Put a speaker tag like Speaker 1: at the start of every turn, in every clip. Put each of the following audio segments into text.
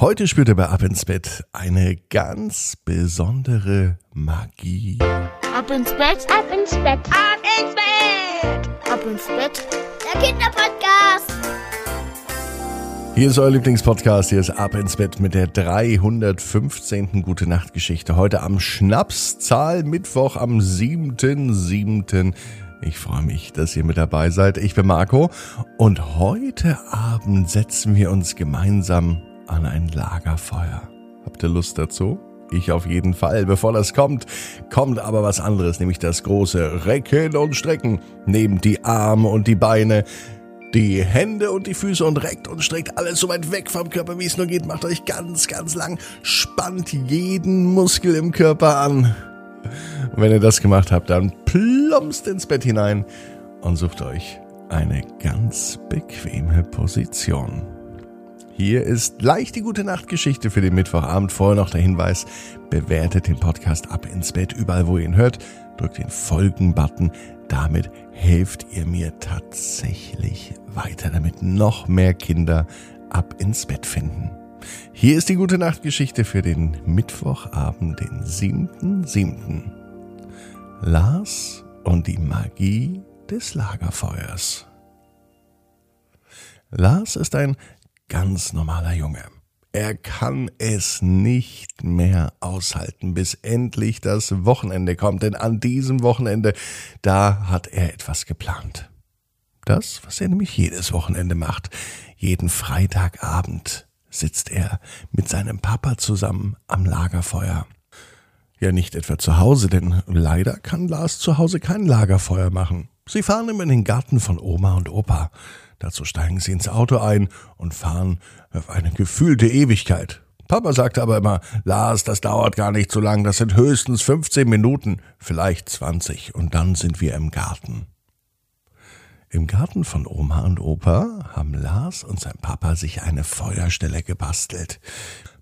Speaker 1: Heute spürt er bei Ab ins Bett eine ganz besondere Magie.
Speaker 2: Ab ins Bett, ab ins Bett, ab ins Bett, ab ins Bett. Der Kinderpodcast.
Speaker 1: Hier ist euer Lieblingspodcast, hier ist Ab ins Bett mit der 315. Gute Nacht Geschichte. Heute am Schnapszahl Mittwoch am 7.7. Ich freue mich, dass ihr mit dabei seid. Ich bin Marco und heute Abend setzen wir uns gemeinsam an ein Lagerfeuer. Habt ihr Lust dazu? Ich auf jeden Fall. Bevor das kommt, kommt aber was anderes, nämlich das große Recken und Strecken. Nehmt die Arme und die Beine, die Hände und die Füße und reckt und streckt alles so weit weg vom Körper, wie es nur geht. Macht euch ganz, ganz lang. Spannt jeden Muskel im Körper an. Und wenn ihr das gemacht habt, dann plumpst ins Bett hinein und sucht euch eine ganz bequeme Position. Hier ist gleich die gute Nachtgeschichte für den Mittwochabend. Vorher noch der Hinweis, bewertet den Podcast ab ins Bett, überall wo ihr ihn hört. Drückt den Folgen-Button. Damit helft ihr mir tatsächlich weiter, damit noch mehr Kinder ab ins Bett finden. Hier ist die gute Nachtgeschichte für den Mittwochabend, den 7.7. Lars und die Magie des Lagerfeuers. Lars ist ein ganz normaler Junge. Er kann es nicht mehr aushalten, bis endlich das Wochenende kommt, denn an diesem Wochenende, da hat er etwas geplant. Das, was er nämlich jedes Wochenende macht. Jeden Freitagabend sitzt er mit seinem Papa zusammen am Lagerfeuer. Ja, nicht etwa zu Hause, denn leider kann Lars zu Hause kein Lagerfeuer machen. Sie fahren immer in den Garten von Oma und Opa. Dazu steigen sie ins Auto ein und fahren auf eine gefühlte Ewigkeit. Papa sagte aber immer, Lars, das dauert gar nicht so lang, das sind höchstens 15 Minuten, vielleicht 20, und dann sind wir im Garten. Im Garten von Oma und Opa haben Lars und sein Papa sich eine Feuerstelle gebastelt.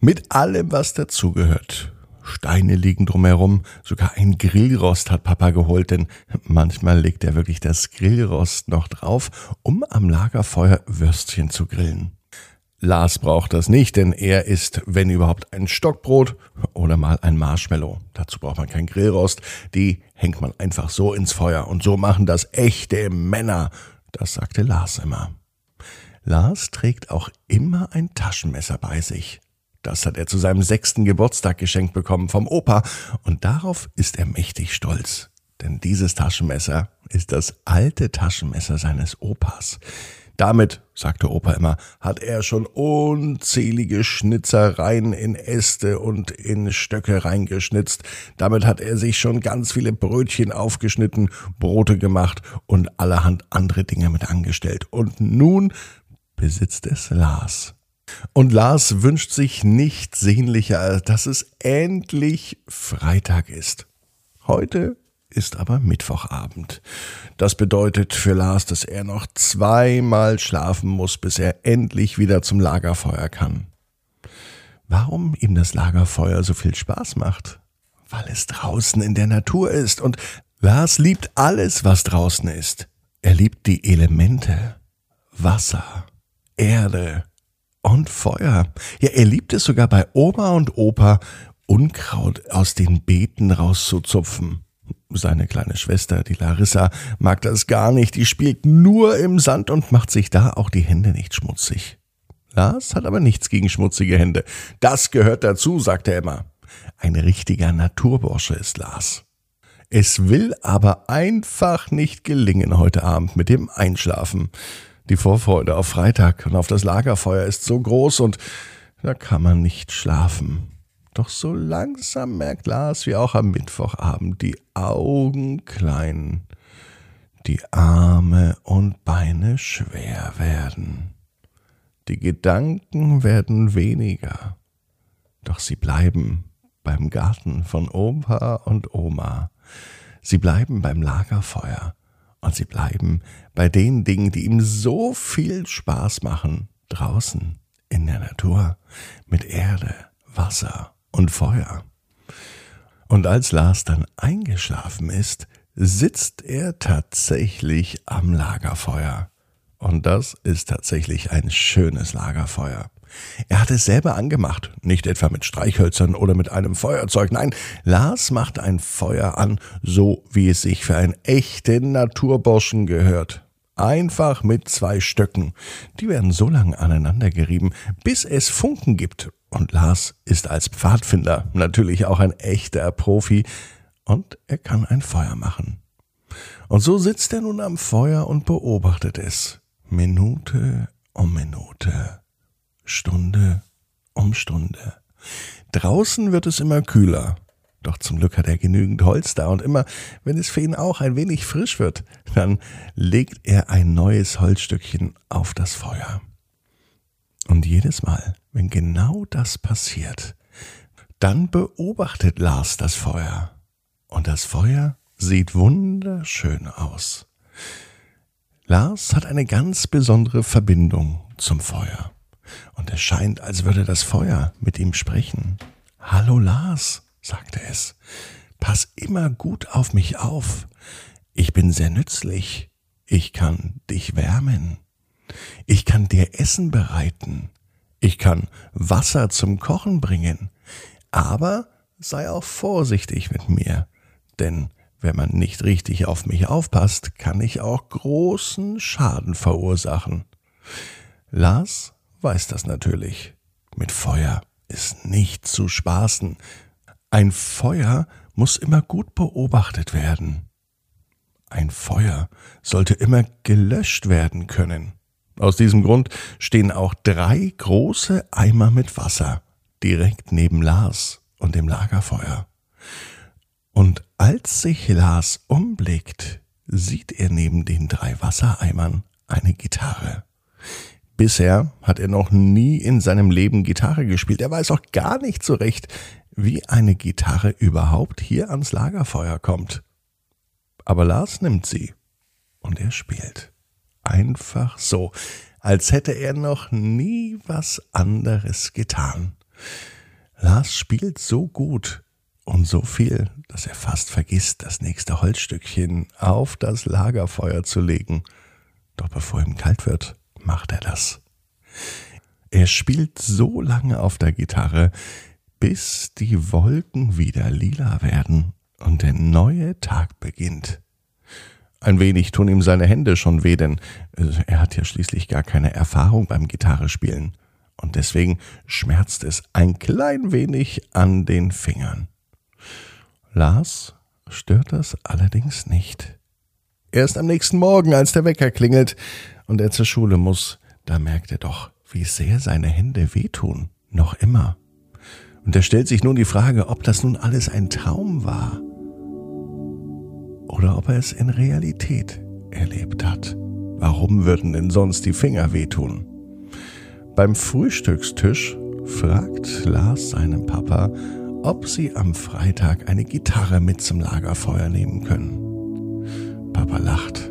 Speaker 1: Mit allem, was dazugehört. Steine liegen drumherum, sogar ein Grillrost hat Papa geholt, denn manchmal legt er wirklich das Grillrost noch drauf, um am Lagerfeuer Würstchen zu grillen. Lars braucht das nicht, denn er isst, wenn überhaupt, ein Stockbrot oder mal ein Marshmallow. Dazu braucht man kein Grillrost, die hängt man einfach so ins Feuer und so machen das echte Männer. Das sagte Lars immer. Lars trägt auch immer ein Taschenmesser bei sich. Das hat er zu seinem sechsten Geburtstag geschenkt bekommen vom Opa und darauf ist er mächtig stolz. Denn dieses Taschenmesser ist das alte Taschenmesser seines Opas. Damit, sagte Opa immer, hat er schon unzählige Schnitzereien in Äste und in Stöcke reingeschnitzt. Damit hat er sich schon ganz viele Brötchen aufgeschnitten, Brote gemacht und allerhand andere Dinge mit angestellt. Und nun besitzt es Lars. Und Lars wünscht sich nichts sehnlicher, dass es endlich Freitag ist. Heute ist aber Mittwochabend. Das bedeutet für Lars, dass er noch zweimal schlafen muss, bis er endlich wieder zum Lagerfeuer kann. Warum ihm das Lagerfeuer so viel Spaß macht? Weil es draußen in der Natur ist und Lars liebt alles, was draußen ist. Er liebt die Elemente, Wasser, Erde, und Feuer. Ja, er liebt es sogar bei Oma und Opa, Unkraut aus den Beeten rauszuzupfen. Seine kleine Schwester, die Larissa, mag das gar nicht. Die spielt nur im Sand und macht sich da auch die Hände nicht schmutzig. Lars hat aber nichts gegen schmutzige Hände. Das gehört dazu, sagt er immer. Ein richtiger Naturbursche ist Lars. Es will aber einfach nicht gelingen heute Abend mit dem Einschlafen. Die Vorfreude auf Freitag und auf das Lagerfeuer ist so groß und da kann man nicht schlafen. Doch so langsam merkt Lars wie auch am Mittwochabend die Augen klein, die Arme und Beine schwer werden. Die Gedanken werden weniger, doch sie bleiben beim Garten von Opa und Oma. Sie bleiben beim Lagerfeuer und sie bleiben bei den Dingen, die ihm so viel Spaß machen, draußen in der Natur, mit Erde, Wasser und Feuer. Und als Lars dann eingeschlafen ist, sitzt er tatsächlich am Lagerfeuer. Und das ist tatsächlich ein schönes Lagerfeuer. Er hat es selber angemacht, nicht etwa mit Streichhölzern oder mit einem Feuerzeug. Nein, Lars macht ein Feuer an, so wie es sich für einen echten Naturburschen gehört. Einfach mit zwei Stöcken. Die werden so lange aneinander gerieben, bis es Funken gibt. Und Lars ist als Pfadfinder natürlich auch ein echter Profi und er kann ein Feuer machen. Und so sitzt er nun am Feuer und beobachtet es. Minute um Minute. Stunde um Stunde. Draußen wird es immer kühler. Doch zum Glück hat er genügend Holz da und immer, wenn es für ihn auch ein wenig frisch wird, dann legt er ein neues Holzstückchen auf das Feuer. Und jedes Mal, wenn genau das passiert, dann beobachtet Lars das Feuer. Und das Feuer sieht wunderschön aus. Lars hat eine ganz besondere Verbindung zum Feuer und es scheint, als würde das Feuer mit ihm sprechen. Hallo Lars, sagte es, pass immer gut auf mich auf. Ich bin sehr nützlich. Ich kann dich wärmen. Ich kann dir Essen bereiten. Ich kann Wasser zum Kochen bringen. Aber sei auch vorsichtig mit mir, denn wenn man nicht richtig auf mich aufpasst, kann ich auch großen Schaden verursachen. Lars weiß das natürlich. Mit Feuer ist nicht zu spaßen. Ein Feuer muss immer gut beobachtet werden. Ein Feuer sollte immer gelöscht werden können. Aus diesem Grund stehen auch drei große Eimer mit Wasser direkt neben Lars und dem Lagerfeuer. Und als sich Lars umblickt, sieht er neben den drei Wassereimern eine Gitarre. Bisher hat er noch nie in seinem Leben Gitarre gespielt. Er weiß auch gar nicht so recht, wie eine Gitarre überhaupt hier ans Lagerfeuer kommt. Aber Lars nimmt sie und er spielt. Einfach so, als hätte er noch nie was anderes getan. Lars spielt so gut und so viel, dass er fast vergisst, das nächste Holzstückchen auf das Lagerfeuer zu legen. Doch bevor ihm kalt wird, macht er das. Er spielt so lange auf der Gitarre, bis die Wolken wieder lila werden und der neue Tag beginnt. Ein wenig tun ihm seine Hände schon weh, denn äh, er hat ja schließlich gar keine Erfahrung beim Gitarrespielen. Und deswegen schmerzt es ein klein wenig an den Fingern. Lars stört das allerdings nicht. Erst am nächsten Morgen, als der Wecker klingelt und er zur Schule muss, da merkt er doch, wie sehr seine Hände wehtun. Noch immer. Und er stellt sich nun die Frage, ob das nun alles ein Traum war oder ob er es in Realität erlebt hat. Warum würden denn sonst die Finger wehtun? Beim Frühstückstisch fragt Lars seinen Papa, ob sie am Freitag eine Gitarre mit zum Lagerfeuer nehmen können. Papa lacht